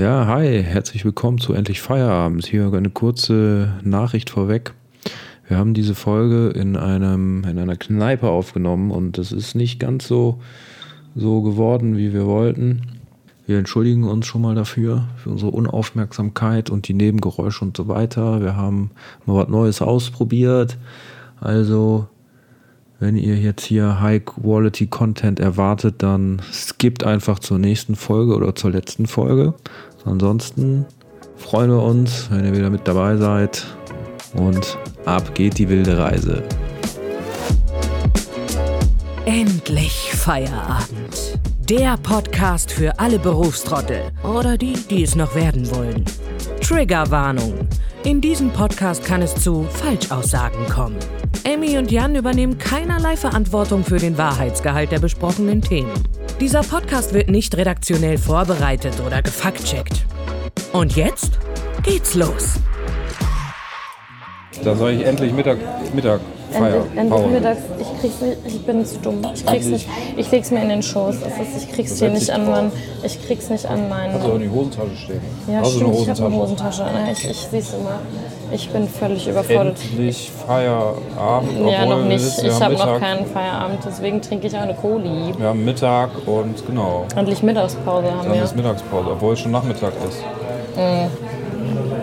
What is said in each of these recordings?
Ja, hi, herzlich willkommen zu Endlich Feierabend. Hier eine kurze Nachricht vorweg. Wir haben diese Folge in, einem, in einer Kneipe aufgenommen und es ist nicht ganz so, so geworden, wie wir wollten. Wir entschuldigen uns schon mal dafür, für unsere Unaufmerksamkeit und die Nebengeräusche und so weiter. Wir haben mal was Neues ausprobiert. Also, wenn ihr jetzt hier High-Quality-Content erwartet, dann skippt einfach zur nächsten Folge oder zur letzten Folge. Ansonsten freuen wir uns, wenn ihr wieder mit dabei seid. Und ab geht die wilde Reise. Endlich Feierabend. Der Podcast für alle Berufstrottel oder die, die es noch werden wollen. Triggerwarnung. In diesem Podcast kann es zu Falschaussagen kommen. Amy und Jan übernehmen keinerlei Verantwortung für den Wahrheitsgehalt der besprochenen Themen. Dieser Podcast wird nicht redaktionell vorbereitet oder gefaktcheckt. Und jetzt geht's los. Da soll ich endlich Mittag, Mittag feiern. Endlich, endlich mittags, ich krieg's nicht, ich bin zu dumm. Ich krieg's nicht, ich leg's mir in den Schoß. Ist, ich krieg's hier nicht an meinen, ich krieg's nicht an meinen. Hast du auch in die Hosentasche stehen? Ja, Hast stimmt, ich habe eine Hosentasche? Ich, ich sieh's immer. Ich bin völlig überfordert. Endlich Feierabend. Ja, noch nicht. es Ich habe noch keinen Feierabend, deswegen trinke ich auch eine Coli. Wir haben Mittag und genau. Endlich Mittagspause haben Dann wir. ist Mittagspause, obwohl es schon Nachmittag ist.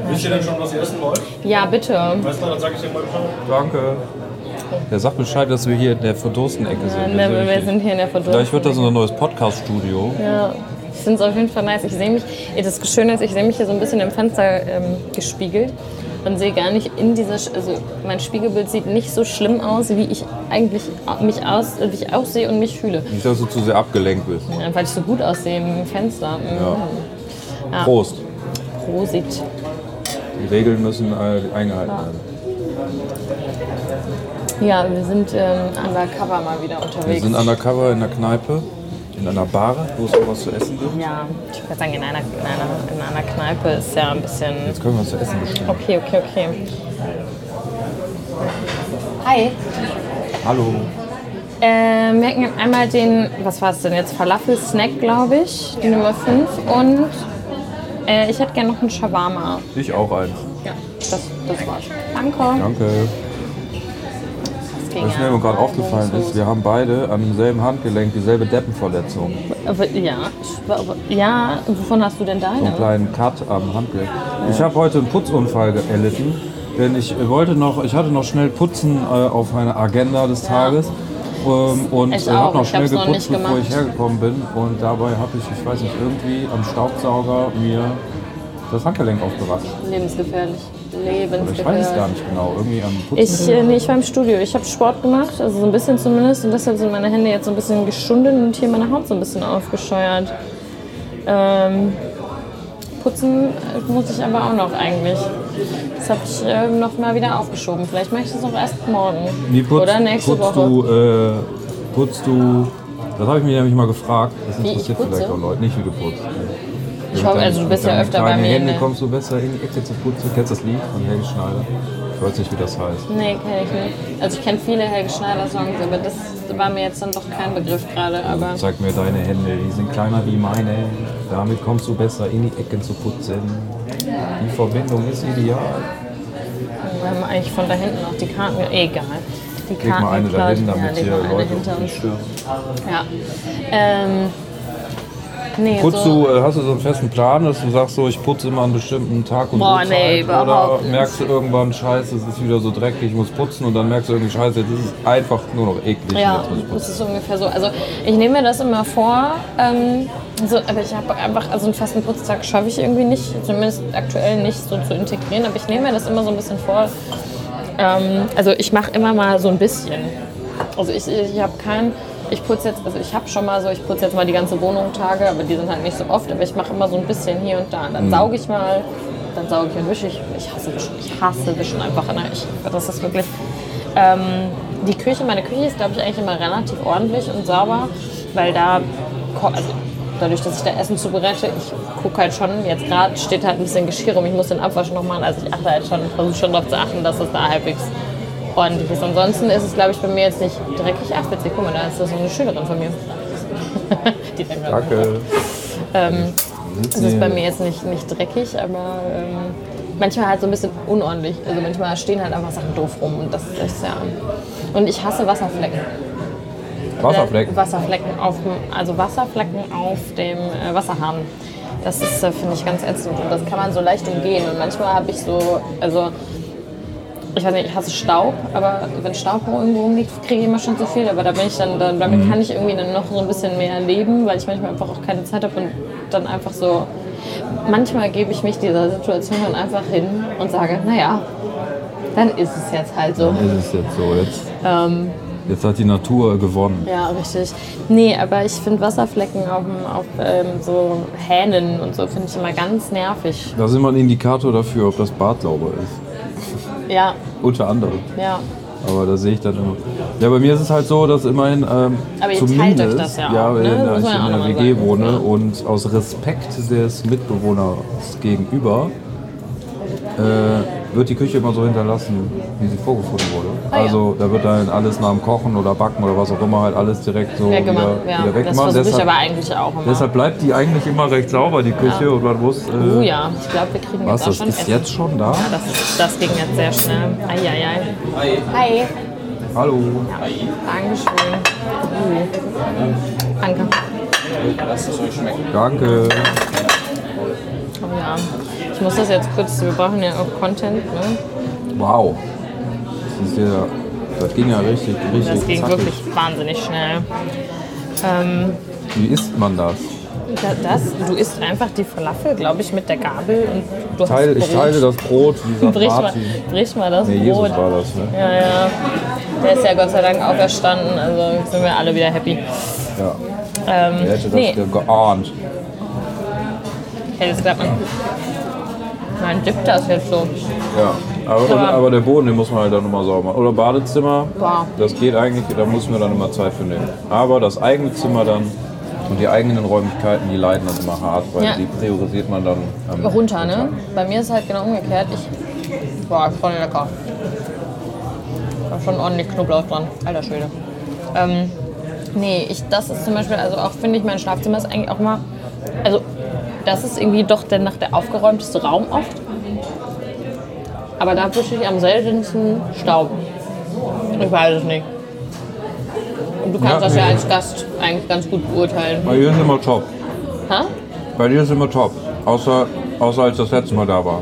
Wisst ihr denn schon, was ihr essen wollt? Ja, bitte. Weißt du, dann sag ich dir mal Bescheid. Danke. Der sagt Bescheid, dass wir hier in der Verdursten-Ecke sind. Ne, Das ist wir richtig. sind hier in der Verdurst. Vielleicht wird das unser neues Podcast-Studio. Ja, ich finde es auf jeden Fall nice. Ich sehe mich, das Schöne ist, ich sehe mich hier so ein bisschen im Fenster ähm, gespiegelt und sehe gar nicht in dieser, Sch- also mein Spiegelbild sieht nicht so schlimm aus, wie ich eigentlich mich aus, wie ich aussehe und mich fühle. Nicht, dass du zu sehr abgelenkt bist. Ja, weil ich so gut aussehe im Fenster. Mhm. Ja. Prost. Prosit. Die Regeln müssen äh, eingehalten werden. Ja, wir sind ähm, undercover mal wieder Wir unterwegs. sind undercover in der Kneipe, in einer Bar, wo es auch was zu essen gibt. ja, ich würde sagen, in einer, in, einer, in einer Kneipe ist ja ein bisschen. Jetzt können wir was zu essen bestellen. Okay, okay, okay. Hi. Hallo. Äh, wir hätten einmal den, was war es denn jetzt? Falafel-Snack, glaube ich, die Nummer 5. Und äh, ich hätte gerne noch einen Shawarma. Ich auch eins. Ja, das, das war's. Danke. Danke. Das Was mir aber gerade aufgefallen ist, wir haben beide an demselben Handgelenk dieselbe Deppenverletzung. Aber, ja, ich, aber, ja, wovon hast du denn So einen deine? kleinen Cut am Handgelenk. Ich habe heute einen Putzunfall erlitten, denn ich wollte noch, ich hatte noch schnell Putzen äh, auf meiner Agenda des Tages. Ähm, und äh, habe noch schnell noch geputzt, nicht bevor ich hergekommen bin. Und dabei habe ich, ich weiß nicht, irgendwie am Staubsauger mir das Handgelenk aufgewascht. Lebensgefährlich. Oder Lebensgefährlich. ich weiß es gar nicht genau. Irgendwie am Putzen. Ich, äh, nee, ich war im Studio. Ich habe Sport gemacht, also so ein bisschen zumindest. Und deshalb sind meine Hände jetzt so ein bisschen geschunden und hier meine Haut so ein bisschen aufgescheuert. Ähm, putzen muss ich aber auch noch eigentlich. Das habe ich äh, noch mal wieder aufgeschoben. Vielleicht mache ich das auch erst morgen. Wie putzt, Oder nächste putzt Woche. Du, äh, putzt du, das habe ich mich nämlich mal gefragt, das interessiert vielleicht auch Leute, nicht wie du putzt. Ich hoffe, also du bist ja öfter bei mir. Hände Ne? kommst du besser in die Ecke zu putzen. Kennst du das Lied von Helge Schneider? Ich weiß nicht, wie das heißt. Nee, kenne ich nicht. Also ich kenne viele Helge Schneider-Songs, aber das war mir jetzt dann doch kein Begriff gerade. Aber Zeig mir deine Hände, die sind kleiner wie meine. Damit kommst du besser in die Ecken zu putzen. Die Verbindung ist ideal. wir haben eigentlich von da hinten auch die Karten. Egal. Die Leg mal eine dahin, Ja, damit leg hier Leute uns. stören. Ja. Ähm, nee, Putzt so, du, äh, hast du so einen festen Plan, dass du sagst, so ich putze immer an bestimmten Tag und Boah, Uhrzeit? nee, Oder merkst du irgendwann, scheiße, es ist wieder so dreckig, ich muss putzen und dann merkst du irgendwie, scheiße, jetzt ist es einfach nur noch eklig. Ja, das ist ungefähr so. Also ich nehme mir das immer vor, ähm, so, aber ich habe einfach, also einen festen Putztag schaffe ich irgendwie nicht, zumindest aktuell nicht so zu integrieren, aber ich nehme mir das immer so ein bisschen vor. Ähm, also ich mache immer mal so ein bisschen. Also ich, ich habe kein, ich putze jetzt, also ich habe schon mal so, ich putze jetzt mal die ganze Wohnung Tage, aber die sind halt nicht so oft, aber ich mache immer so ein bisschen hier und da. Und dann sauge ich mal, dann sauge ich und wische ich. Ich hasse Wischen, ich hasse Wischen einfach. Ne? Ich, das ist wirklich, ähm, die Küche, meine Küche ist, glaube ich, eigentlich immer relativ ordentlich und sauber, weil da, also dadurch, dass ich da Essen zubereite, ich gucke halt schon, jetzt gerade steht halt ein bisschen Geschirr rum, ich muss den Abwasch noch machen, also ich achte halt schon, versuche schon darauf zu achten, dass es da halbwegs ordentlich ist. Ansonsten ist es, glaube ich, bei mir jetzt nicht dreckig. Ach, witzig, guck mal, da ist das so eine Schülerin von mir. die Danke. Ähm, Das ist bei mir jetzt nicht, nicht dreckig, aber ähm, manchmal halt so ein bisschen unordentlich. Also manchmal stehen halt einfach Sachen doof rum und das ist echt sehr. Und ich hasse Wasserflecken. Wasserflecken. Wasserflecken auf dem, also Wasserflecken auf dem äh, Wasserhahn. Das ist, äh, finde ich, ganz ätzend und das kann man so leicht umgehen. Und manchmal habe ich so, also ich weiß nicht, ich hasse Staub, aber wenn Staub irgendwo rumliegt, kriege ich immer schon zu viel. Aber da bin ich dann, dann damit Mhm. kann ich irgendwie dann noch so ein bisschen mehr leben, weil ich manchmal einfach auch keine Zeit habe und dann einfach so. Manchmal gebe ich mich dieser Situation dann einfach hin und sage, naja, dann ist es jetzt halt so. Ist es jetzt so? Jetzt, Ähm, jetzt hat die Natur gewonnen. ja, richtig. Nee, aber ich finde Wasserflecken auf, auf ähm, so Hähnen und so finde ich immer ganz nervig. Das ist immer ein Indikator dafür, ob das Bad sauber ist. Ja, Unter anderem. ja. Aber da sehe ich dann immer. Ja, bei mir ist es halt so, dass immerhin ähm, Aber ihr teilt zumindest, euch das ja auch, weil ne? ich man ja auch in mal WG sagen. wohne Ja. und aus Respekt des Mitbewohners gegenüber äh, wird die Küche immer so hinterlassen, wie sie vorgefunden wurde. Ah, ja. also da wird dann alles nach dem Kochen oder Backen oder was auch immer halt alles direkt so Weggemacht. wieder, Ja, wieder das weggemacht. versuche ich Deshalb, aber eigentlich auch immer. deshalb bleibt die eigentlich immer recht sauber, die Küche. Ja. Und man muss. Äh, Oh ja, ich glaube, wir kriegen Was, jetzt auch das schon ist Essen. jetzt schon da? Ja, das, das ging jetzt sehr schnell. Eieiei. Hi. Hi. Hallo. Dankeschön. Uh. Danke. Danke. Oh ja. Ich muss das jetzt kurz, wir brauchen ja auch Content, ne? Wow. Das, ist ja, das ging ja richtig, richtig Das ging zackig. wirklich wahnsinnig schnell. Ähm, Wie isst man das? da- das, du isst einfach die Falafel, glaube ich, mit der Gabel und du Teil, hast ich Brot. teile das Brot, wie Brich mal, brich mal das Nee, Jesus Brot. war das, ne? Ja, ja. Der ist ja Gott sei Dank auferstanden, also sind wir alle wieder happy. Ja. Ähm, Wer hätte das nee, ge- geahnt? hätte es geklappt. Nein, dippt das jetzt so. Ja. Aber, Aber- aber der Boden, den muss man halt dann nochmal sauber machen. Oder Badezimmer, Boah. das geht eigentlich, da muss man dann immer Zeit für nehmen. Aber das eigene Zimmer dann und die eigenen Räumlichkeiten, die leiden dann immer hart, weil Ja. die priorisiert man dann ähm, Runter, ne? Bei mir ist es halt genau umgekehrt. Ich. Boah, voll lecker. Da ist schon ordentlich Knoblauch dran. Alter Schwede. Ähm, nee, ich, das ist zum Beispiel, also auch finde ich, mein Schlafzimmer ist eigentlich auch mal. Also, das ist irgendwie doch der nach der aufgeräumteste Raum oft. Aber da wische ich am seltensten Staub. Ich weiß es nicht. Und du kannst Ja, das ja nee. als Gast eigentlich ganz gut beurteilen. Bei dir ist immer top. Ha? Bei dir ist immer top. Außer, außer als das letzte Mal da war.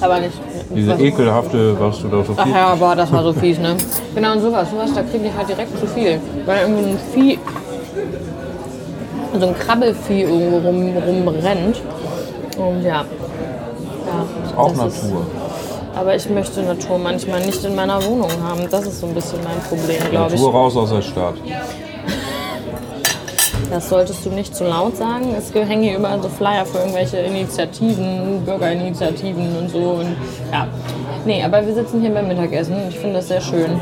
Aber nicht. Diese was- ekelhafte, was du da so Ach viel. ja, boah, das war so fies, ne? Genau, und sowas, sowas, da kriege ich halt direkt zu viel. Weil irgendwo ein Vieh, so ein Krabbelvieh irgendwo rum, rumrennt. Und ja. ja Auch das ist- Natur. aber ich möchte Natur manchmal nicht in meiner Wohnung haben. Das ist so ein bisschen mein Problem, glaube ich. Natur raus aus der Stadt. Das solltest du nicht zu laut sagen. Es hängen hier überall so Flyer für irgendwelche Initiativen, Bürgerinitiativen und so. Und ja. Nee, aber wir sitzen hier beim Mittagessen. Ich finde das sehr schön.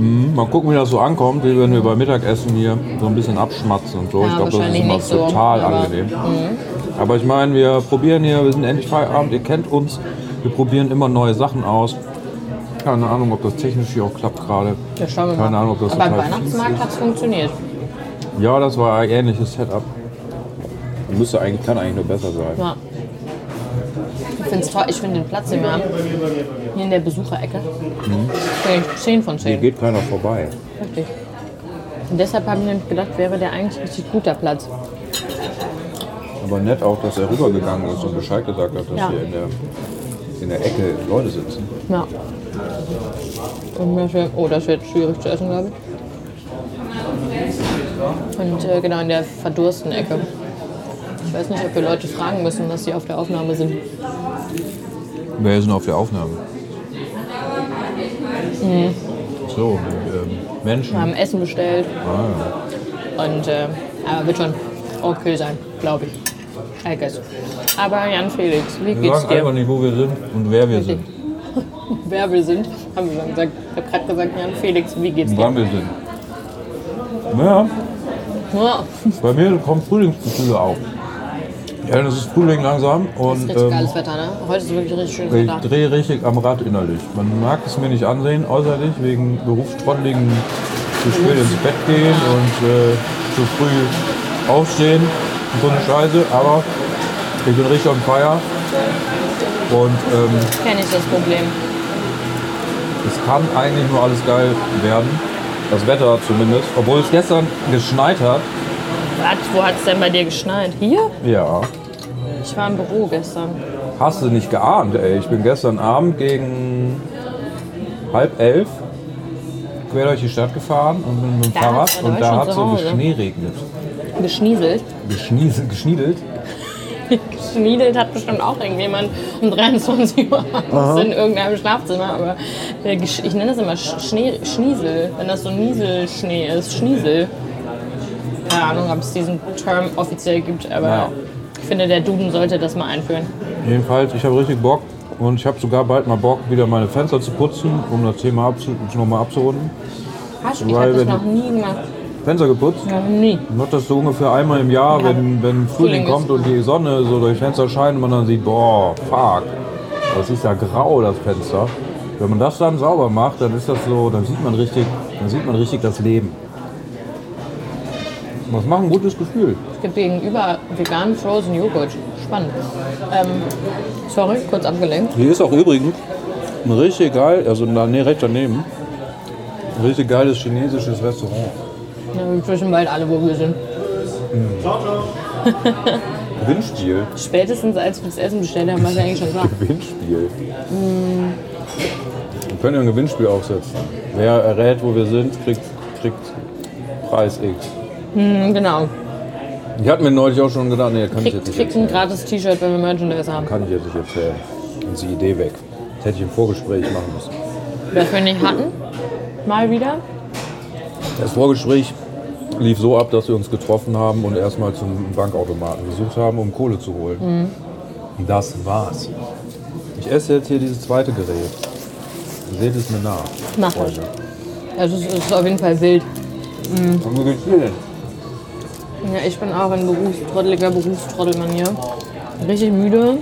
Mal gucken, wie das so ankommt, wie wenn wir beim Mittagessen hier so ein bisschen abschmatzen und so. Ja, ich glaube, das ist immer so, total aber- Mhm. angenehm. Aber ich meine, wir probieren hier, wir sind endlich Feierabend, ihr kennt uns. Wir probieren immer neue Sachen aus. Keine Ahnung, ob das technisch hier auch klappt gerade. Ja, schauen wir Keine mal. Ahnung, ob das Aber beim Weihnachtsmarkt hat es funktioniert. Ja, das war ein ähnliches Setup. Müsste eigentlich, kann eigentlich nur besser sein. Ja. Ich finde toll. Ich finde den Platz, den wir haben, hier in der Besucherecke, finde ich 10 von Mhm. Hier 10. geht keiner vorbei. Richtig. Und deshalb habe ich nämlich gedacht, wäre der eigentlich richtig guter Platz. Aber nett auch, dass er rübergegangen ist und Bescheid gesagt hat, dass Ja. hier in der, in der Ecke Leute sitzen. Ja. Oh, das wird schwierig zu essen, glaube ich. Und äh, genau in der verdursten Ecke. Ich weiß nicht, ob wir Leute fragen müssen, dass sie auf der Aufnahme sind. Wer ist denn auf der Aufnahme? Mhm. So, ähm, Menschen. Wir haben Essen bestellt. Ah, Und äh, aber wird schon okay sein, glaube ich. I guess. Aber Jan Felix, wie wir geht's sagen einfach dir? nicht, wo wir sind und wer wir sind. Wer wir sind, haben wir gesagt. Ich habe gerade gesagt, Jan Felix, wie geht's dir? wann wir sind. Ja, Ja, bei mir kommen Frühlingsgefühle auf. Ja, das ist Frühling langsam und richtig ähm, geiles Wetter, ne? Heute ist wirklich richtig schönes ich Wetter. drehe richtig am Rad innerlich. Man mag es mir nicht ansehen, äußerlich, wegen berufstrotteligen zu spät ins Bett gehen und äh, zu früh aufstehen und so eine Scheiße, aber Ich bin richtig on fire. Und ähm, Kenne ich das Problem. es kann eigentlich nur alles geil werden. Das Wetter zumindest. Obwohl es gestern geschneit hat. Was? Wo hat es denn bei dir geschneit? Hier? Ja. Ich war im Büro gestern. Hast du nicht geahnt, ey. Ich bin gestern Abend gegen halb elf quer durch die Stadt gefahren und bin mit dem Da Fahrrad da und da hat so Hause. geschneeregnet. Geschnieselt. Geschnies- Geschniedelt. Geschniedelt hat bestimmt auch irgendjemand um 23 Uhr abends in irgendeinem Schlafzimmer. Aber äh, ich nenne das immer Sch- Schnee, Schniesel, wenn das so Nieselschnee ist. Schniesel. Keine Ahnung, ob es diesen Term offiziell gibt, aber Ja. ich finde, der Duden sollte das mal einführen. Jedenfalls, ich habe richtig Bock und ich habe sogar bald mal Bock, wieder meine Fenster zu putzen, um das Thema abzu nochmal abzurunden. Hast du? Das noch nie gemacht. Fenster geputzt. Noch nie. Ich mache das so ungefähr einmal im Jahr, Ja. wenn, wenn Frühling Frühling kommt und die Sonne so durch Fenster scheint und man dann sieht, boah, fuck, das ist ja grau, das Fenster. Wenn man das dann sauber macht, dann ist das so, dann sieht man richtig, dann sieht man richtig das Leben. Das macht ein gutes Gefühl. Es gibt gegenüber veganen Frozen Joghurt. Spannend. Ähm, sorry, kurz abgelenkt. Hier ist auch übrigens ein richtig geil, also nee, recht daneben, ein richtig geiles chinesisches Restaurant. Ja, wir wissen bald alle, wo wir sind. Gewinnspiel. Spätestens als wir das Essen bestellt haben, war es eigentlich schon klar. Gewinnspiel. Wir können ja ein Gewinnspiel aufsetzen. Wer errät, wo wir sind, kriegt, kriegt Preis X. Hm, genau. Ich hatte mir neulich auch schon gedacht, nee, kann ich Kriegt, jetzt nicht kriegt ein gratis T-Shirt, wenn wir Merchandise haben. Kann ich jetzt nicht erzählen. Dann ist die Idee weg. Das hätte ich im Vorgespräch machen müssen. Das wir nicht hatten. Mal wieder. Das Vorgespräch lief so ab, dass wir uns getroffen haben und erstmal zum Bankautomaten gesucht haben, um Kohle zu holen. Und Das war's. Ich esse jetzt hier dieses zweite Gerät. Seht es mir nach. Mach das. Also es ist auf jeden Fall wild. Und wo geht's dir denn? Ja, ich bin auch in berufstrotteliger Berufstrottelmanier. Richtig müde.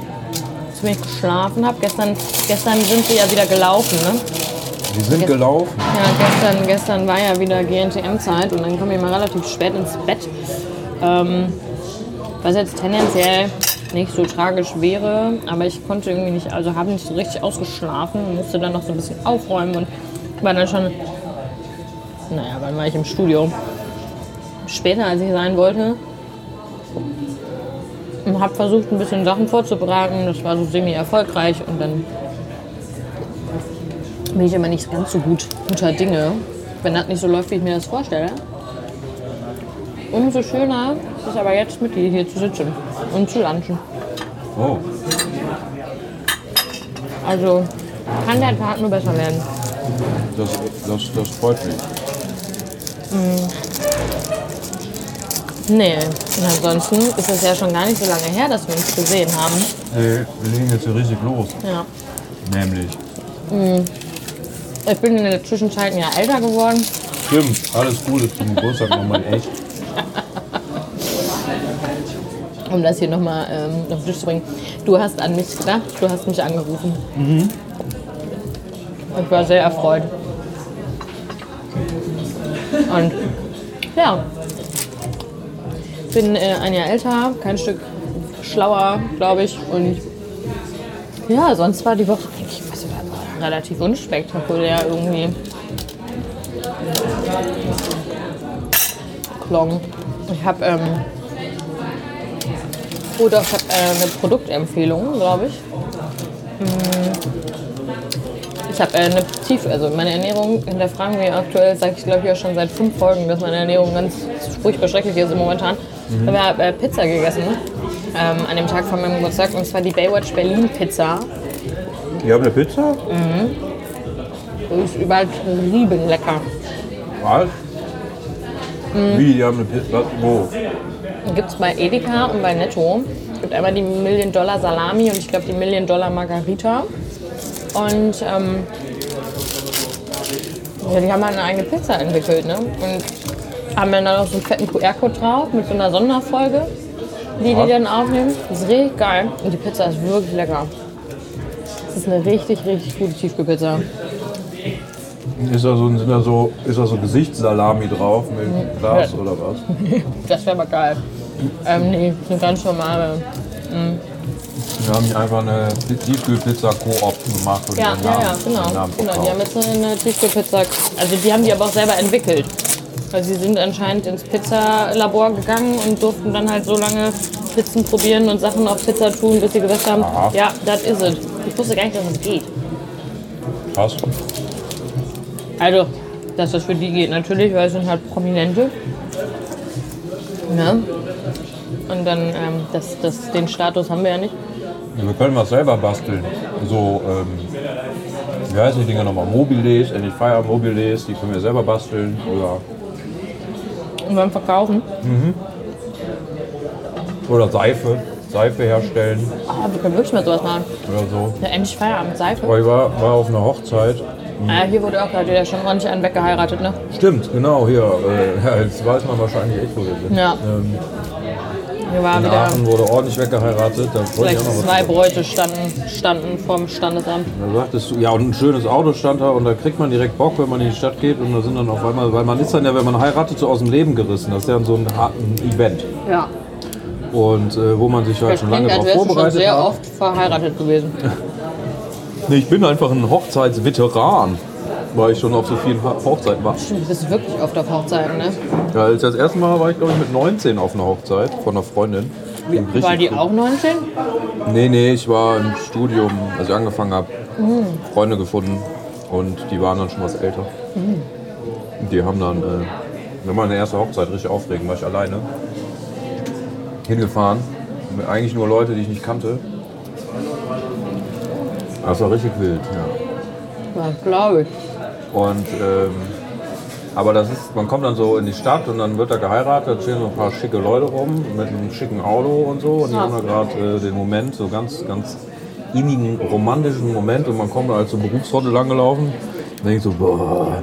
Zu wenig geschlafen habe. Gestern, gestern sind wir ja wieder gelaufen, ne? Die sind gelaufen. Ja, gestern, gestern war ja wieder GNTM-Zeit und dann komme ich mal relativ spät ins Bett. Ähm, was jetzt tendenziell nicht so tragisch wäre, aber ich konnte irgendwie nicht, also habe nicht so richtig ausgeschlafen und musste dann noch so ein bisschen aufräumen und war dann schon, naja, wann war ich im Studio? Später, als ich sein wollte. Und habe versucht, ein bisschen Sachen vorzubereiten. Das war so semi-erfolgreich und dann bin ich immer nicht ganz so gut guter Dinge, wenn das nicht so läuft, wie ich mir das vorstelle. Umso schöner ist es aber jetzt mit dir hier zu sitzen und zu lunchen. Oh. Also kann der Tag nur besser werden. Das, das, das freut mich. Nee, und ansonsten ist es ja schon gar nicht so lange her, dass wir uns gesehen haben. Hey, wir legen jetzt hier richtig los. Ja. Nämlich. Ich bin in der Zwischenzeit ein Jahr älter geworden. Stimmt, alles Gute zum Geburtstag nochmal echt. um das hier nochmal ähm, auf den Tisch zu bringen. Du hast an mich gedacht, du hast mich angerufen. Ich war sehr erfreut. Und ja, bin äh, ein Jahr älter, kein Stück schlauer, glaube ich. Und ja, sonst war die Woche eigentlich also, relativ unspektakulär irgendwie. Klong. Ich habe ähm, Oh doch, ich habe äh, eine Produktempfehlung, glaube ich. Hm. Ich habe äh, eine Tief, also meine Ernährung hinterfragen wir aktuell, sage ich glaube ich auch schon seit fünf Folgen, dass meine Ernährung ganz furchtbar schrecklich ist momentan. Mhm. Ich habe äh, Pizza gegessen ähm, an dem Tag von meinem Geburtstag und zwar die Baywatch Berlin Pizza. Ihr habt eine Pizza? Die ist übertrieben lecker. Was? Mhm. Wie, die haben eine Pizza? Wo? Gibt es bei Edeka und bei Netto. Es gibt einmal die Million Dollar Salami und ich glaube die Million Dollar Margarita. Und ähm, ja, die haben halt eine eigene Pizza entwickelt. Ne? Und haben dann noch so einen fetten QR-Code drauf mit so einer Sonderfolge, die die dann aufnehmen. Das ist richtig geil. Und die Pizza ist wirklich lecker. Das ist eine richtig, richtig gute Tiefkühlpizza. Ist da so, sind da so, ist da so Gesichtssalami drauf mit Glas Ja. oder was? Das wäre aber geil. Ähm, nee, eine ganz normale Wir haben hier einfach eine Tiefkühlpizza Koop gemacht. Und Ja, ja, Namen- ja, genau. den Namen genau. Die haben jetzt eine Tiefkühlpizza. Also die haben die aber auch selber entwickelt. Also sie sind anscheinend ins Pizzalabor gegangen und durften dann halt so lange Pizzen probieren und Sachen auf Pizza tun, bis sie gesagt haben, Aha. ja, das ist es. Ich wusste gar nicht, dass es geht. Krass. Also, dass das für die geht natürlich, weil es sind halt Prominente. Ne? Und dann, ähm, das, das, den Status haben wir ja nicht. Ja, Wir können was selber basteln. So, ähm, wie heißen die Dinger nochmal? Mobiles, endlich Fire Mobiles, die können wir selber basteln. Oder, Und beim Verkaufen, oder Seife, Seife herstellen ah, wir können wirklich mal sowas machen. oder so. Ja, endlich Feierabend, Seife. Aber ich war, war auf einer Hochzeit. Ah, hier wurde auch gerade wieder schon ordentlich einen weggeheiratet, ne? Stimmt, genau, hier. Äh, ja, jetzt weiß man wahrscheinlich echt, wo wir sind. Ja. Ähm, Hier war in wieder Aachen wurde ordentlich weggeheiratet. Da ich vielleicht auch noch was zwei. Bräute standen, standen vorm Standesamt. Da sagtest du, ja, und ein schönes Auto stand da und da kriegt man direkt Bock, wenn man in die Stadt geht und da sind dann auf einmal, weil man ist dann ja, wenn man heiratet, so aus dem Leben gerissen. Das ist ja so ein, ein Event. Ja. Und äh, wo man sich halt Das schon lange darauf wärst du schon vorbereitet sehr hat. oft verheiratet gewesen. Nee, ich bin einfach ein Hochzeitsveteran, weil ich schon auf so vielen Ho- Hochzeiten war. Du bist wirklich oft auf Hochzeiten, ne? Ja, als das erste Mal war ich, glaube ich, mit 19 auf einer Hochzeit von einer Freundin. War die auch 19? Nee, nee, ich war im Studium, als ich angefangen habe, Freunde gefunden und die waren dann schon was älter. Und Die haben dann, äh, wir waren meine erste Hochzeit, richtig aufregend, war ich alleine. Hingefahren, mit eigentlich nur Leute, die ich nicht kannte. Das war richtig wild, ja. Ja, glaube ich. Und, ähm, aber das ist, man kommt dann so in die Stadt und dann wird da geheiratet, da stehen so ein paar schicke Leute rum mit einem schicken Auto und so. Und die haben da gerade äh, den Moment, so ganz, ganz innigen, romantischen Moment. Und man kommt da als so Berufsrotte langgelaufen. Und denkt so, boah,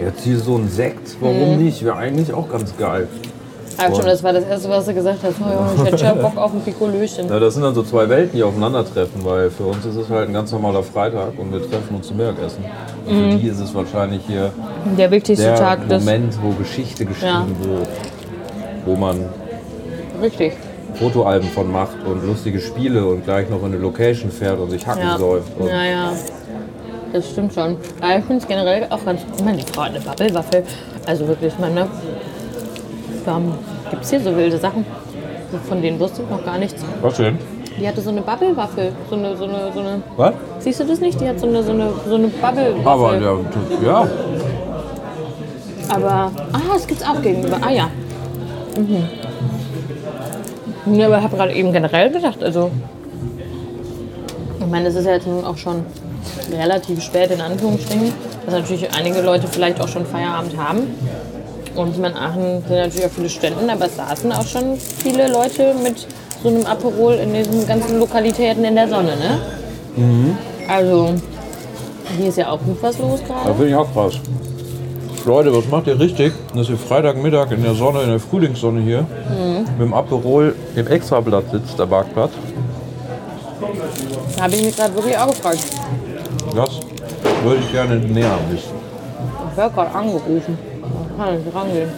jetzt hier so ein Sekt, warum nicht? Wäre eigentlich auch ganz geil. Aber schon, das war das Erste, was du gesagt hast. Oh, ja, ich hätte ja Bock auf ein Pikolöchen. Ja, das sind dann so zwei Welten, die aufeinandertreffen, weil für uns ist es halt ein ganz normaler Freitag und wir treffen uns zum Mittagessen. Und für die ist es wahrscheinlich hier Der wichtigste der Tag. Moment, wo Geschichte geschrieben wird, wo man Richtig. Fotoalben von macht und lustige Spiele und gleich noch in eine Location fährt und sich hacken Ja. säuft. Ja, ja. Das stimmt schon. Aber ich finde es generell auch ganz meine, Frau hat eine Bubble-Waffel. Also wirklich, ich meine, warum gibt es hier so wilde Sachen? Von denen wusste ich noch gar nichts. Was denn? Die hatte so eine Bubble-Waffel. So eine, so eine, so eine. Was? Siehst du das nicht? Die hat so eine, so eine, so eine Bubble-Waffel. Aber ja, ja, Aber, ah, das gibt's auch gegenüber. Ah ja. Mhm. Ja, aber ich habe gerade eben generell gedacht, also. Ich meine, es ist ja jetzt nun auch schon relativ spät in Anführungsstrichen, dass natürlich einige Leute vielleicht auch schon Feierabend haben. Und ich meine, Aachen sind natürlich auch viele Ständen, aber es saßen auch schon viele Leute mit so einem Aperol in diesen ganzen Lokalitäten in der Sonne, ne? Also, hier ist ja auch gut was los da gerade. finde ich auch krass. Leute, was macht ihr richtig, dass ihr Freitagmittag in der Sonne, in der Frühlingssonne hier, mit dem Aperol im Extrablatt sitzt, der Parkplatz? Da habe ich mich gerade wirklich auch gefragt. Das würde ich gerne näher wissen. Ich werde gerade angerufen. Kann ich rangehen.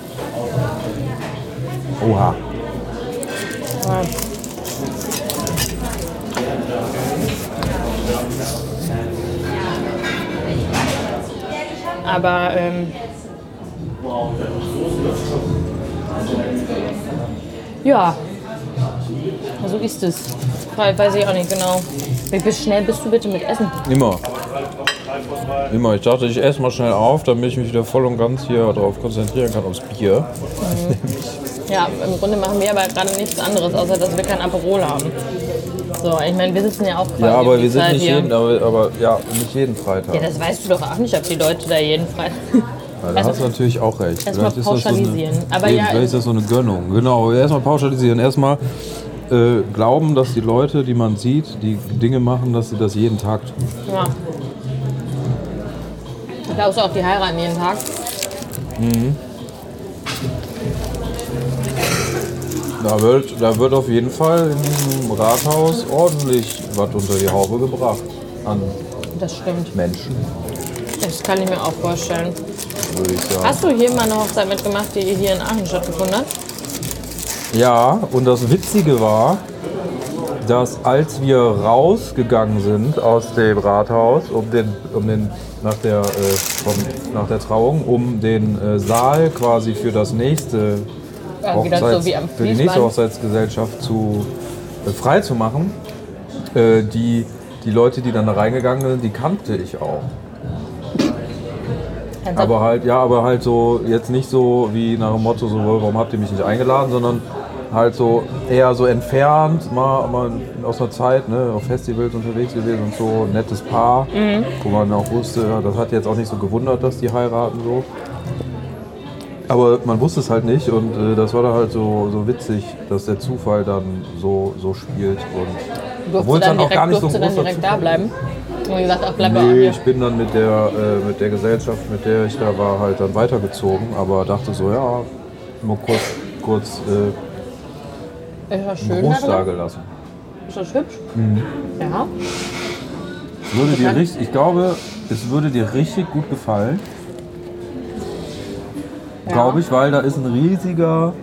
Oha. Ja. Aber ähm, ja, so ist es. Weiß ich auch nicht genau. Wie schnell bist du bitte mit Essen? Immer. Immer. Ich dachte, ich esse mal schnell auf, damit ich mich wieder voll und ganz hier darauf konzentrieren kann, aufs Bier. Ja, im Grunde machen wir aber gerade nichts anderes, außer dass wir kein Aperol haben. So, ich meine, wir sitzen ja auch quasi Ja, aber wir sind nicht hier. jeden, aber, aber ja, nicht jeden Freitag. Ja, das weißt du doch auch nicht, ob die Leute da jeden Freitag. Ja, da hast du natürlich auch recht. Erstmal Vielleicht ist das so eine- pauschalisieren. Aber Eben, ja, vielleicht ist das so eine Gönnung. Genau, erstmal pauschalisieren. Erstmal äh, glauben, dass die Leute, die man sieht, die Dinge machen, dass sie das jeden Tag tun. Ja. Glaubst du auch, die heiraten jeden Tag? Da wird, da wird auf jeden Fall in diesem Rathaus ordentlich was unter die Haube gebracht. An Das stimmt. Menschen, Das kann ich mir auch vorstellen. würde ich sagen. Hast du hier mal eine Hochzeit mitgemacht, die hier in Aachen stattgefunden hat? Ja, und das Witzige war, dass als wir rausgegangen sind aus dem Rathaus, um den, um den nach, der, äh, vom, nach der Trauung, um den äh, Saal quasi für das nächste Ja, wieder so für die nächste. Hochzeitsgesellschaft zu, äh, frei zu machen, äh, die, die Leute, die dann da reingegangen sind, die kannte ich auch. Aber halt, ja, aber halt so, jetzt nicht so wie nach dem Motto, so, warum habt ihr mich nicht eingeladen, sondern halt so eher so entfernt, mal, mal aus einer Zeit, ne, auf Festivals unterwegs gewesen und so, ein nettes Paar, wo man auch wusste, das hat jetzt auch nicht so gewundert, dass die heiraten so. Aber man wusste es halt nicht und äh, das war dann halt so, so witzig, dass der Zufall dann so, so spielt. Und obwohl es dann dann auch direkt, gar nicht so ein dann direkt da bleiben. Und gesagt, ach, bleib Nee, ich bin dann mit der, äh, mit der Gesellschaft, mit der ich da war, halt dann weitergezogen, aber dachte so, ja, mal kurz, kurz äh, Ist das schön Gruß da gelassen. Ist das hübsch? Mhm. Ja. Würde dir richtig, ich glaube, es würde dir richtig gut gefallen. Ja. Glaube ich, weil da ist ein riesiger,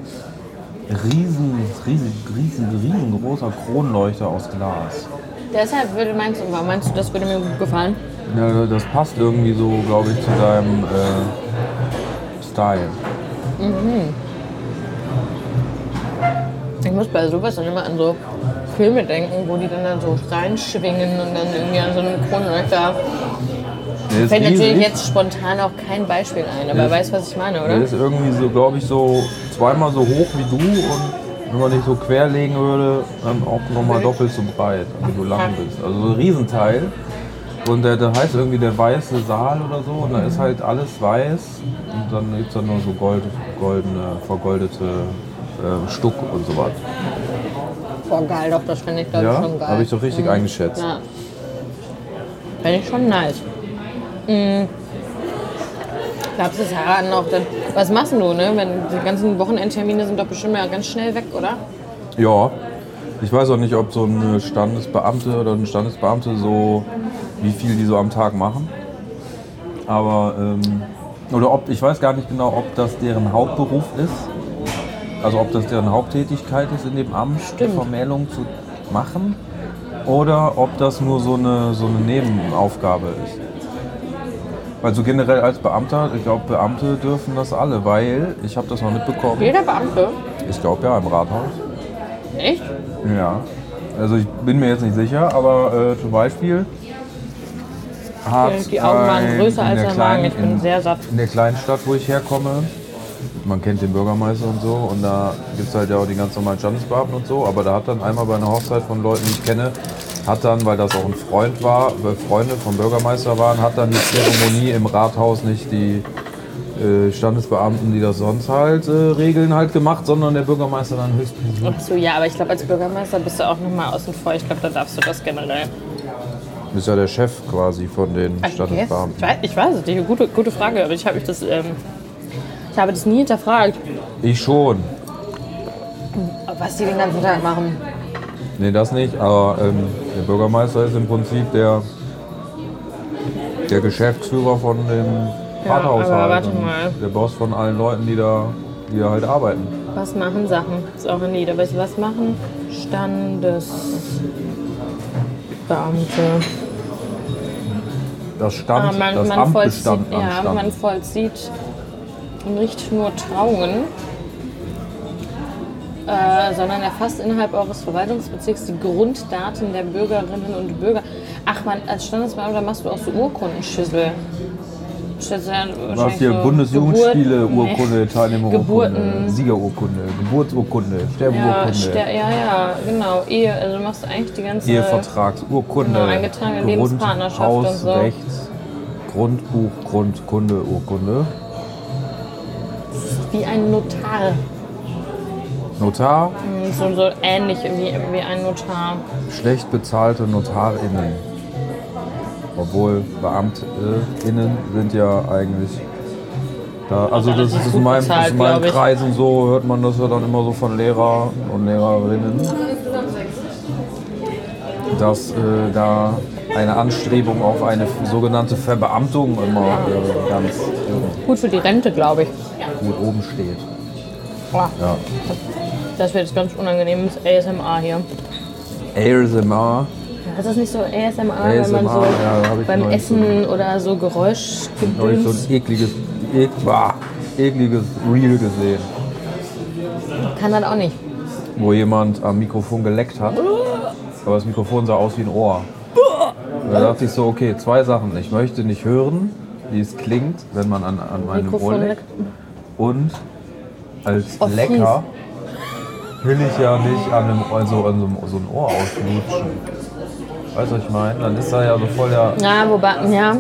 riesen, riesig, riesen, riesengroßer Kronleuchter aus Glas. Deshalb würde meinst du, meinst du, das würde mir gut gefallen? Ja, das passt irgendwie so, glaube ich, zu deinem äh, Style. Ich muss bei sowas dann immer an so Filme denken, wo die dann, dann so reinschwingen und dann irgendwie an so einem Kronleuchter. Der ist Fällt natürlich riesig. jetzt spontan auch kein Beispiel ein, aber Ja. weißt was ich meine, Der oder? ist irgendwie so, glaube ich, so zweimal so hoch wie du und wenn man dich so querlegen würde, dann auch nochmal doppelt so breit, wie du lang bist. Also so ein Riesenteil. Und der, der heißt irgendwie der weiße Saal oder so und da ist halt alles weiß und dann gibt es dann nur so gold, goldene, vergoldete äh, Stuck und sowas. Boah, geil, doch, das finde ich glaube Ja, schon geil. habe ich doch richtig Mhm. eingeschätzt. Ja. Finde ich schon nice. Mhm. Glaubst du, heiraten auch dann. Was machst du, ne? Wenn die ganzen Wochenendtermine sind doch bestimmt ja ganz schnell weg, oder? Ja, ich weiß auch nicht, ob so eine Standesbeamte oder ein Standesbeamte so, wie viel die so am Tag machen. Aber, ähm, oder ob, ich weiß gar nicht genau, ob das deren Hauptberuf ist. Also ob das deren Haupttätigkeit ist, in dem Amt Stimmt. Vermählung zu machen. Oder ob das nur so eine, so eine Nebenaufgabe ist. Weil so generell als Beamter, ich glaube, Beamte dürfen das alle, weil ich habe das mal mitbekommen. Jeder Beamte? Ich glaube ja, im Rathaus. Echt? Ja, also ich bin mir jetzt nicht sicher, aber äh, zum Beispiel hat Die Augen waren größer als der Magen. Ich bin in, sehr satt. in der kleinen Stadt, wo ich herkomme, man kennt den Bürgermeister und so und da gibt es halt ja auch die ganz normalen Standesbeamten und so, aber da hat dann einmal bei einer Hochzeit von Leuten, die ich kenne, hat dann, weil das auch ein Freund war, weil Freunde vom Bürgermeister waren, hat dann die Zeremonie im Rathaus nicht die äh, Standesbeamten, die das sonst halt äh, regeln, halt gemacht, sondern der Bürgermeister dann höchstpersönlich. Ach so, ja, aber ich glaube, als Bürgermeister bist du auch nochmal außen vor. Ich glaube, da darfst du das generell. Ist ja der Chef quasi von den. Standesbeamten. Ich weiß, ich weiß es nicht. Gute, gute Frage, aber ich habe mich das. Ähm, ich habe das nie hinterfragt, Ich schon. was die den ganzen Tag machen. Nee, das nicht, aber ähm, der Bürgermeister ist im Prinzip der, der Geschäftsführer von dem Ja, Rathaus aber halt. warte und mal. Der Boss von allen Leuten, die da, die da halt arbeiten. Was machen Sachen? Ist auch ein Lied. Aber was machen Standesbeamte? Das Stand, Ah, man, das man, Amt vollzieht, bestand am ja, Stand. man vollzieht nicht nur Trauungen, äh, sondern erfasst innerhalb eures Verwaltungsbezirks die Grunddaten der Bürgerinnen und Bürger. Ach man, als Standesbeamter machst du auch so Urkundenschüssel. Schüssel, Was hier Bundesjugendspiele, Geburt- nee. Urkunde, Teilnehmerurkunde, Geburten. Siegerurkunde, Geburtsurkunde, Ja, Sterbeurkunde, Ster ja, ja, genau. Ehe, also du machst eigentlich die ganze. Ehevertragsurkunde, Genau, eingetragene Lebenspartnerschaft und so. Hausrechts, Grundbuch, Grundkunde, Urkunde. Wie ein Notar. Notar, So, so ähnlich wie, wie ein Notar. schlecht bezahlte NotarInnen. Obwohl BeamtInnen sind ja eigentlich. Da, also das ist in meinem, bezahlt, in meinen. Kreisen so, hört man das ja dann immer so von Lehrer und Lehrerinnen. Dass äh, da eine Anstrebung auf eine sogenannte Verbeamtung immer äh, ganz äh, Gut für die Rente, glaube ich. Gut oben steht. Boah, Ja. Das wird jetzt ganz unangenehmes ASMR hier. ASMR. Ist das nicht so ASMR, wenn man so ASMR, ja, ich beim neulich so Essen oder so Geräusch Neulich so ein ekliges, ek, bah, ekliges Reel gesehen, Kann das auch nicht. wo jemand am Mikrofon geleckt hat. Aber das Mikrofon sah aus wie ein Ohr. Da dachte ich so, okay, zwei Sachen. Ich möchte nicht hören, wie es klingt, wenn man an, an meinem Ohr Mikrofon leckt. Und als Oh, Lecker will ich ja nicht an einem, also an so, einem- so ein Ohr auslutschen. Weißt du, was ich meine? Dann ist da ja so voll der. Ja, wobei, ja.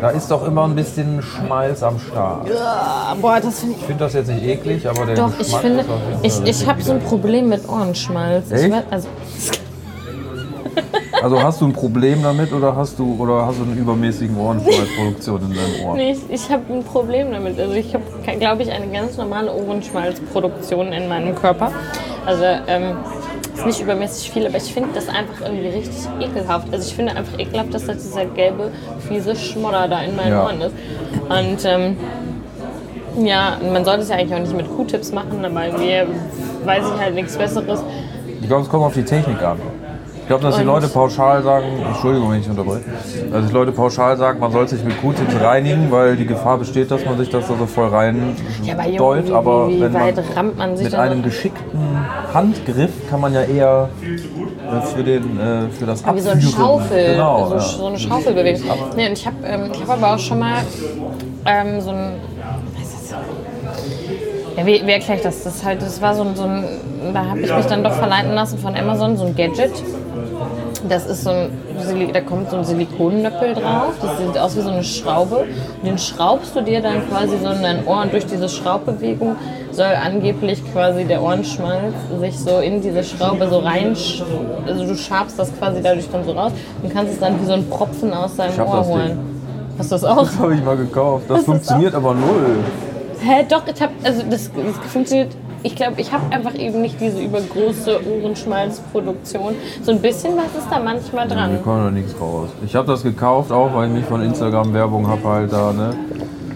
Da ist doch immer ein bisschen Schmalz am Start. Ah, Boah, das finde ich. Ich finde das jetzt nicht eklig, aber der Doch, ich Geschmack finde, ist auf jeden ich, ich habe so ein Problem mit Ohrenschmalz. Ich Echt? weiß, also, Also hast du ein Problem damit oder hast du oder hast du eine übermäßigen Ohrenschmalzproduktion in deinem Ohr? nee, ich, ich habe ein Problem damit. Also ich habe, glaube ich, eine ganz normale Ohrenschmalzproduktion in meinem Körper. Also ähm, ist nicht übermäßig viel, aber ich finde das einfach irgendwie richtig ekelhaft. Also ich finde einfach ekelhaft, dass da dieser gelbe, fiese Schmodder da in meinen Ja. Ohren ist. Und ähm, ja, man sollte es ja eigentlich auch nicht mit Q-Tips machen, aber mir weiß ich halt nichts Besseres. Ich glaube, es kommt auf die Technik an. Ich glaube, dass die Leute pauschal sagen, Entschuldigung, wenn ich unterbreche, dass die Leute pauschal sagen, man soll sich mit Q-Tips reinigen, weil die Gefahr besteht, dass man sich das da so voll rein Ja, aber deut. wie, Aber wie, wie wenn man man mit einem geschickten Handgriff kann man ja eher äh, für, den, äh, für das Wie so Abführen. eine Schaufel, Genau, so, ja. so eine Schaufelbewegung. Nee, und ich habe ähm, ich hab aber auch schon mal ähm, so ein. Ja, wie, wie erkläre ich das? Das, halt, das war so so ein. Da habe ich mich dann doch verleiten lassen von Amazon, so ein Gadget. Das ist so ein, da kommt so ein Silikonnöppel drauf. Das sieht aus wie so eine Schraube. Und den schraubst du dir dann quasi so in dein Ohr und durch diese Schraubbewegung soll angeblich quasi der Ohrenschmalz sich so in diese Schraube so rein, also du schabst das quasi dadurch dann so raus und kannst es dann wie so ein Propfen aus deinem Ohr das Ding. holen. Hast du das auch? Das habe ich mal gekauft. Das ist funktioniert aber null. Hä, doch, ich hab, also das, das funktioniert. Ich glaube, ich habe einfach eben nicht diese übergroße Ohrenschmalzproduktion. So ein bisschen was ist da manchmal Da dran. kommt noch nichts raus. Ich habe das gekauft, auch weil ich mich von Instagram-Werbung habe halt da ne,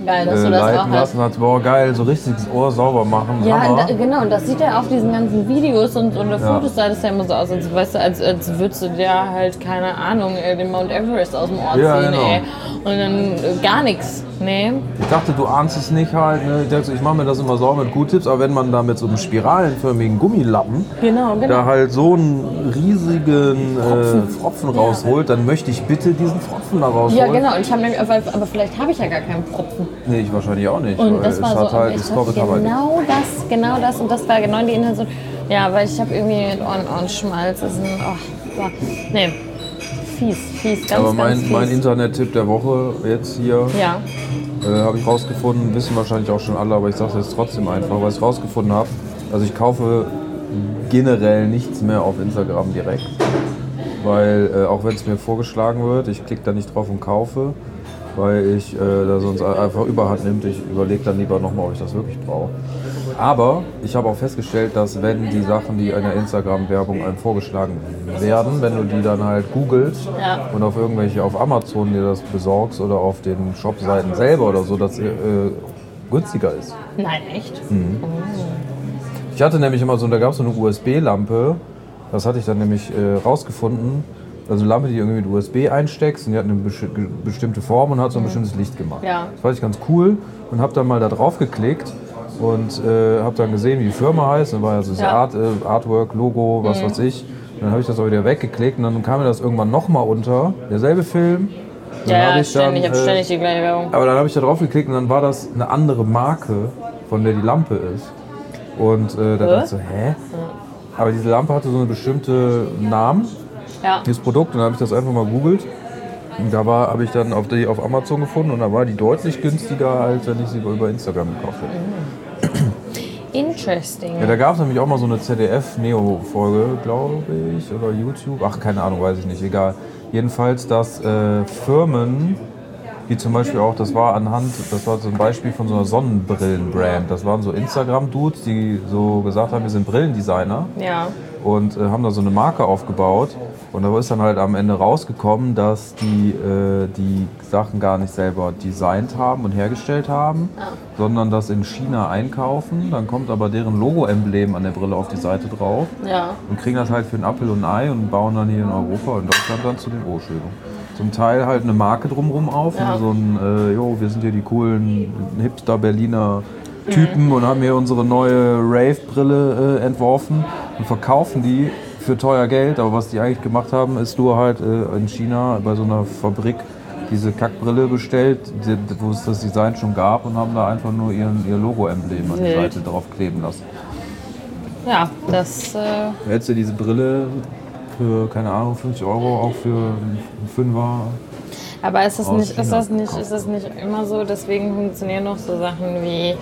Geil, dass äh, du das leiten hast. lassen. Hat, boah geil, so richtig das Ohr sauber machen. Ja, da, genau, und das sieht ja auf diesen ganzen Videos und, und Fotos sah das ja immer so aus, als, weißt du, als, als würdest du dir halt, keine Ahnung, äh, den Mount Everest aus dem Ohr Ja, ziehen, genau. ey. Und dann äh, gar nichts. Nee. Ich dachte, du ahnst es nicht halt. Ne? Ich dachte, ich mache mir das immer sauber mit Q-Tips, aber wenn man da mit so einem spiralenförmigen Gummilappen Genau, genau. da halt so einen riesigen äh, Pfropfen rausholt, dann möchte ich bitte diesen Pfropfen da rausholen. Ja, genau. Und ich nämlich, aber, aber vielleicht habe ich ja gar keinen Propfen. Nee, ich wahrscheinlich auch nicht. Und das war so, halt, dachte, kommt halt genau das, genau das. Und das war genau die Intention. Ja, weil ich habe irgendwie mit Ohren, Ohrenschmalz. Das ist ein, oh, nee, fies, fies, ganz, Aber ganz mein, fies. mein Internet-Tipp der Woche jetzt hier ja, äh, habe ich rausgefunden, wissen wahrscheinlich auch schon alle, aber ich sage es jetzt trotzdem einfach, weil ich rausgefunden habe. Also ich kaufe generell nichts mehr auf Instagram direkt, weil äh, auch wenn es mir vorgeschlagen wird, ich klicke da nicht drauf und kaufe, weil ich äh, da sonst einfach Überhand nimmt. Ich überlege dann lieber nochmal, ob ich das wirklich brauche. Aber ich habe auch festgestellt, dass wenn die Sachen, die in der Instagram-Werbung einem vorgeschlagen werden, wenn du die dann halt googelst Ja. und auf irgendwelche, auf Amazon dir das besorgst oder auf den Shopseiten selber oder so, dass äh, günstiger ist. nein, echt? Mhm. Ich hatte nämlich immer so, da gab es so eine USB-Lampe, das hatte ich dann nämlich äh, rausgefunden. Also eine Lampe, die irgendwie mit USB einsteckst und die hat eine bestimmte Form und hat so ein bestimmtes Licht gemacht. Ja. Das fand ich ganz cool und habe dann mal da drauf geklickt und äh, habe dann gesehen, wie die Firma heißt. Dann war ja so das Ja. Mhm. Art, äh, Artwork, Logo, was weiß ich. Dann habe ich das auch wieder weggeklickt und dann kam mir das irgendwann nochmal unter. Derselbe Film. Dann Ja, ich dann, ständig, ich habe äh, ständig die gleiche Werbung. aber dann habe ich da drauf geklickt und dann war das eine andere Marke, von der die Lampe ist. Und äh, da dachte ich so, hä? Aber diese Lampe hatte so eine bestimmte Namen, Ja. dieses Produkt, und dann habe ich das einfach mal googelt. Und da habe ich dann auf, die, auf Amazon gefunden und da war die deutlich günstiger, als wenn ich sie über Instagram gekauft hätte. Interesting. Ja, da gab es nämlich auch mal so eine ZDF-Neo-Folge, glaube ich, oder YouTube. Ach, keine Ahnung, weiß ich nicht, egal. Jedenfalls, dass äh, Firmen, die zum Beispiel auch, das war anhand, das war so ein Beispiel von so einer Sonnenbrillen-Brand. Das waren so Instagram-Dudes, die so gesagt haben, wir sind Brillendesigner Ja. und äh, haben da so eine Marke aufgebaut. Und da ist dann halt am Ende rausgekommen, dass die äh, die Sachen gar nicht selber designt haben und hergestellt haben, sondern das in China einkaufen. Dann kommt aber deren Logo-Emblem an der Brille auf die Seite drauf Ja. und kriegen das halt für einen Apfel und ein Ei und bauen dann hier in Europa und Deutschland dann zu den Rohschilden. Zum Teil halt eine Marke drumrum auf, Ja. so ein, äh, jo, wir sind hier die coolen Hipster-Berliner Typen und haben hier unsere neue Rave-Brille äh, entworfen und verkaufen die für teuer Geld. Aber was die eigentlich gemacht haben, ist nur halt äh, in China bei so einer Fabrik diese Kackbrille bestellt, die, wo es das Design schon gab und haben da einfach nur ihren, ihr Logo-Emblem an die. Seite drauf kleben lassen. Ja, das. Äh, Hättest du diese Brille für, keine Ahnung, 50 Euro auch für einen Fünfer. aber ist das, nicht, ist, das nicht, ist das nicht immer so? Deswegen funktionieren noch so Sachen wie.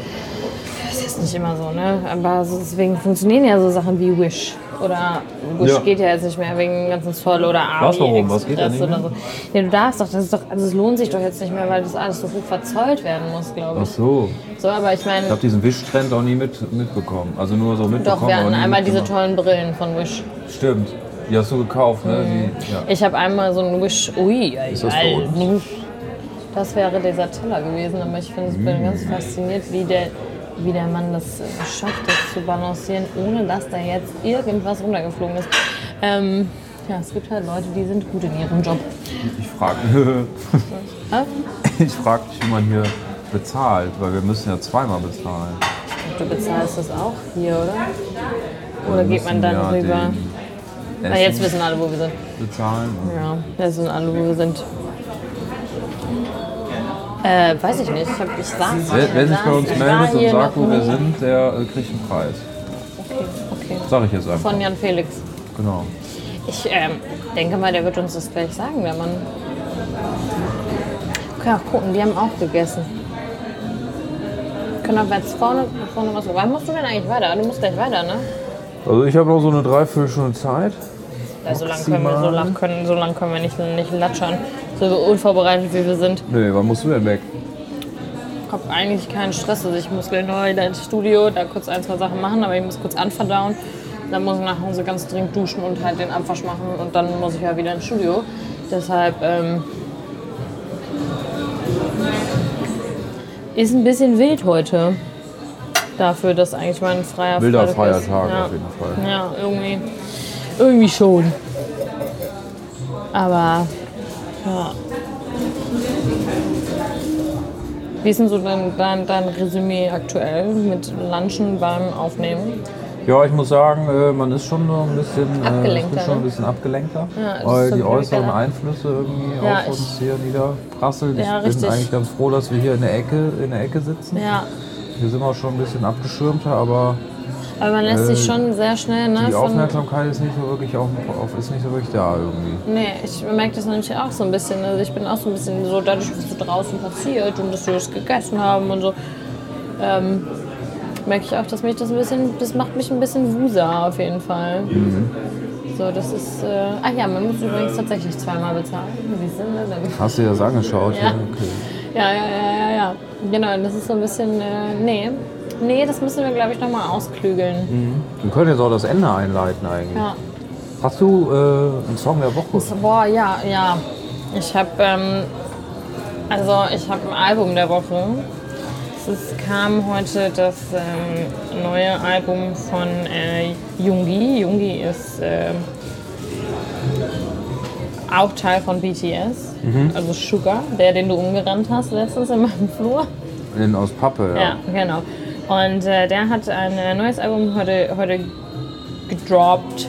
Das ist nicht immer so, ne? Aber deswegen funktionieren ja so Sachen wie Wish. Oder Wish Ja. geht ja jetzt nicht mehr wegen dem ganzen Zoll oder Was, warum? Was geht da nicht oder so. Ja, du darfst doch, das ist doch, also es lohnt sich doch jetzt nicht mehr, weil das alles so hoch verzollt werden muss, glaube Ach ich. so. So, aber ich meine, Ich habe diesen Wischtrend auch nie mit, mitbekommen. Also nur so mitbekommen. doch, wir hatten einmal diese tollen Brillen von Wish. Stimmt. Die hast du gekauft, ne? Die, ja. Ich habe einmal so ein Wish. Ui, Ist das für uns? Das wäre dieser Teller gewesen, aber ich finde, ich bin Mm. ganz fasziniert, wie der, wie der Mann das äh, schafft, das zu balancieren, ohne dass da jetzt irgendwas runtergeflogen ist. Ähm, ja, es gibt halt Leute, die sind gut in ihrem Job. Ich frage ich frag dich, wie man hier bezahlt, weil wir müssen ja zweimal bezahlen. Du bezahlst das auch hier, oder? Oder geht man dann ja rüber? Na, jetzt wissen alle, wo wir sind. bezahlen. Ja, jetzt wissen alle, wo wir sind. Äh, weiß ich nicht. Ich, hab, ich saß Wer, wer sich bei uns meldet und sagt, wo wir sind, der äh, kriegt einen Preis. Okay, okay. Sag ich jetzt einfach. Von Jan Felix. Genau. Ich ähm, denke mal, der wird uns das gleich sagen, der Mann. Wir können auch gucken, die haben auch gegessen. Können auch jetzt vorne, vorne was. Wann musst du denn eigentlich weiter? Du musst gleich weiter, ne? Also ich habe noch so eine Dreiviertelstunde Zeit. Ja, so lange können, wir- so lang können, so lang können wir nicht, nicht latschern. So unvorbereitet wie wir sind. Nee, wann musst du denn weg? Ich habe eigentlich keinen Stress. Also ich muss gleich noch wieder ins Studio, da kurz ein, zwei Sachen machen, aber ich muss kurz anverdauen. Dann muss ich nach Hause ganz dringend duschen und halt den Abwasch machen und dann muss ich ja wieder ins Studio. Deshalb ähm, ist ein bisschen wild heute. Dafür, dass eigentlich mein freier Wilder Freitag ist. Feiertag ja. auf jeden Fall. Ja, irgendwie, irgendwie schon. Aber ja. Wie ist denn so dein, dein, dein Resümee aktuell mit Lunchen beim Aufnehmen? Ja, ich muss sagen, äh, man ist schon ein bisschen, äh, Abgelenkter, bin schon ein ne? bisschen abgelenkter, Ja, weil die äußeren Keller. Einflüsse irgendwie Ja, auf uns hier niederprasseln. Ja, ich bin richtig. eigentlich ganz froh, dass wir hier in der Ecke, in der Ecke sitzen. Ja, Hier sind wir schon ein bisschen abgeschirmter, aber aber man lässt sich Äh, schon sehr schnell ne, die. Aufmerksamkeit ist nicht so wirklich auf, auf ist nicht so wirklich da irgendwie. Nee, ich merke das nämlich auch so ein bisschen. Also ich bin auch so ein bisschen so, dadurch, was so draußen passiert und dass wir das gegessen haben und so, ähm, merke ich auch, dass mich das ein bisschen, das macht mich ein bisschen wuser auf jeden Fall. So, das ist, äh, ach ja, man muss übrigens tatsächlich zweimal bezahlen. Wie sind wir denn? Hast du dir das angeschaut? Ja. Okay. Ja, ja, ja, ja, ja. Genau, das ist so ein bisschen, äh, nee. Nee, das müssen wir, glaube ich, nochmal ausklügeln. Wir können jetzt auch das Ende einleiten eigentlich. Ja. Hast du äh, einen Song der Woche? Boah, ja, ja. Ich habe, ähm, also ich habe ein Album der Woche. Es kam heute das ähm, neue Album von äh, Jungi. Jungi ist ähm, auch Teil von BTS, also Sugar, der, den du umgerannt hast letztens in meinem Flur. Den aus Pappe, ja. Ja, genau. Und äh, der hat ein äh, neues Album heute, heute gedroppt.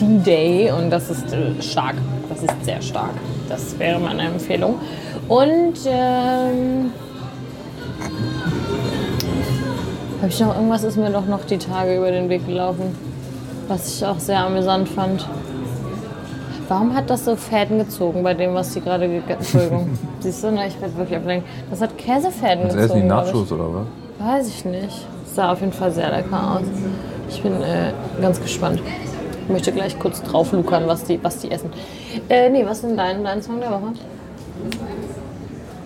D-Day und das ist äh, stark. Das ist sehr stark. Das wäre meine Empfehlung. Und ähm, habe ich noch irgendwas ist mir doch noch die Tage über den Weg gelaufen, was ich auch sehr amüsant fand. Warum hat das so Fäden gezogen bei dem, was die gerade gegessen Entschuldigung. Siehst du, ne, ich werde wirklich ablenken. Das hat Käsefäden Jetzt gezogen. essen die. Nachos oder was? Weiß ich nicht. Sah auf jeden Fall sehr lecker aus. Ich bin äh, ganz gespannt. Ich möchte gleich kurz drauf luckern, was die, was die essen. Äh, nee, was ist denn dein, dein Song der Woche?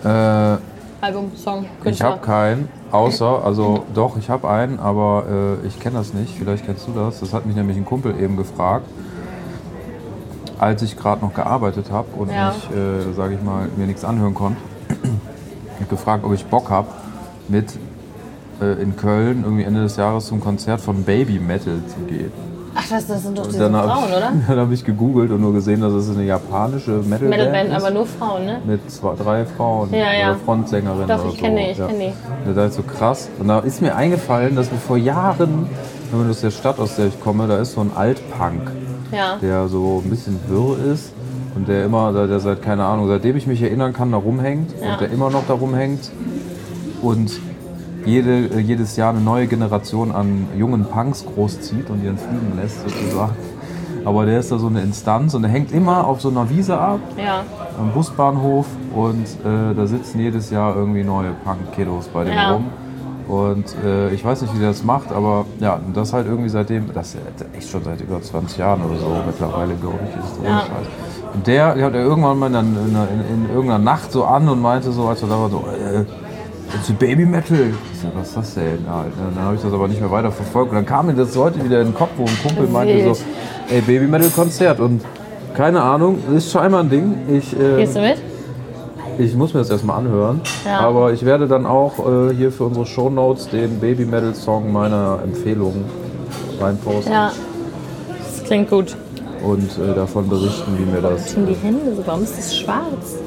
Äh, Album, Song, ich Künstler? habe keinen, außer, also doch, ich habe einen, aber äh, ich kenne das nicht. Vielleicht kennst du das. Das hat mich nämlich ein Kumpel eben gefragt. als ich gerade noch gearbeitet habe und Ja. nicht, äh, sage ich mal, mir nichts anhören konnte, gefragt, ob ich Bock habe, mit äh, in Köln irgendwie Ende des Jahres zum Konzert von Baby Metal zu gehen. Ach, das, das sind doch diese habe Frauen, ich, oder? dann hab ich gegoogelt und nur gesehen, dass es eine japanische Metal-Band Metalband, ist. aber nur Frauen, ne? mit zwei, drei Frauen Ja, ja. oder Frontsängerinnen Doch, oder ich so. kenn die, ich ja. kenn die. Da ist so krass. Und da ist mir eingefallen, dass wir vor Jahren, wenn man aus der Stadt, aus der ich komme, da ist so ein Altpunk, Ja. der so ein bisschen wirr ist und der immer, der der seit, keine Ahnung, seitdem ich mich erinnern kann, da rumhängt Ja. und der immer noch da rumhängt und jede, äh, jedes Jahr eine neue Generation an jungen Punks großzieht und ihren fliegen lässt sozusagen. Aber der ist da so eine Instanz und der hängt immer auf so einer Wiese ab Ja. am Busbahnhof und äh, da sitzen jedes Jahr irgendwie neue Punk-Kiddos bei dem Ja. rum. Und äh, ich weiß nicht, wie der das macht, aber ja, das halt irgendwie seitdem, das ist echt schon seit über 20 Jahren oder so mittlerweile, glaube ich, ist ohne Ja. Scheiß. Und der, der hat er irgendwann mal in, in, in, in irgendeiner Nacht so an und meinte so, als er da war, so, äh, das ist Baby Metal. Ich sag, was ist das denn? Ne? Dann habe ich das aber nicht mehr weiter verfolgt. Und dann kam mir das heute wieder in den Kopf, wo ein Kumpel meinte so, ey, Baby Metal Konzert. Und keine Ahnung, ist scheinbar ein Ding. Ich, äh, Gehst du mit? ich muss mir das erstmal anhören. Ja. Aber ich werde dann auch äh, hier für unsere Shownotes den Baby Metal Song meiner Empfehlung reinposten Ja. Das klingt gut. und äh, davon berichten, wie mir das. Tun die Hände so, warum ist das schwarz?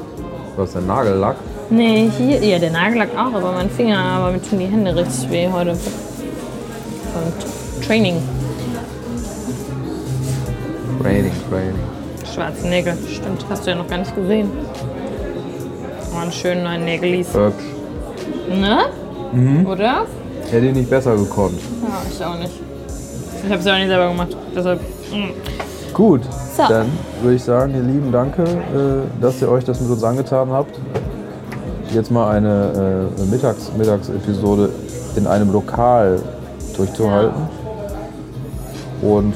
Was der Nagellack? Nee, hier, ja, der Nagellack auch, aber mein Finger, aber mir tun die Hände richtig weh heute. Vom Training. Raining, raining. Schwarze Nägel, stimmt, hast du ja noch gar nicht gesehen. Oh, einen schönen neuen Nägelis. Hübsch. Ne? Mhm. Oder? Hätte ich nicht besser gekonnt. Ja, ich auch nicht. Ich habe es ja auch nicht selber gemacht, deshalb. mm. Gut, So. dann würde ich sagen, ihr Lieben, danke, äh, dass ihr euch das mit uns angetan habt. Jetzt mal eine äh, Mittags Mittagsepisode in einem Lokal durchzuhalten. Und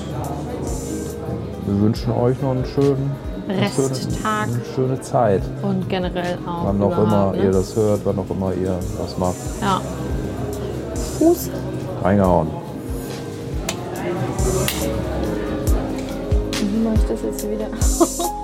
wir wünschen euch noch einen schönen, Resttag eine schöne Zeit. und generell auch. Wann auch immer ne? ihr das hört, wann auch immer ihr was macht. Ja. Fuß. Reingehauen. Wie mache ich das jetzt wieder?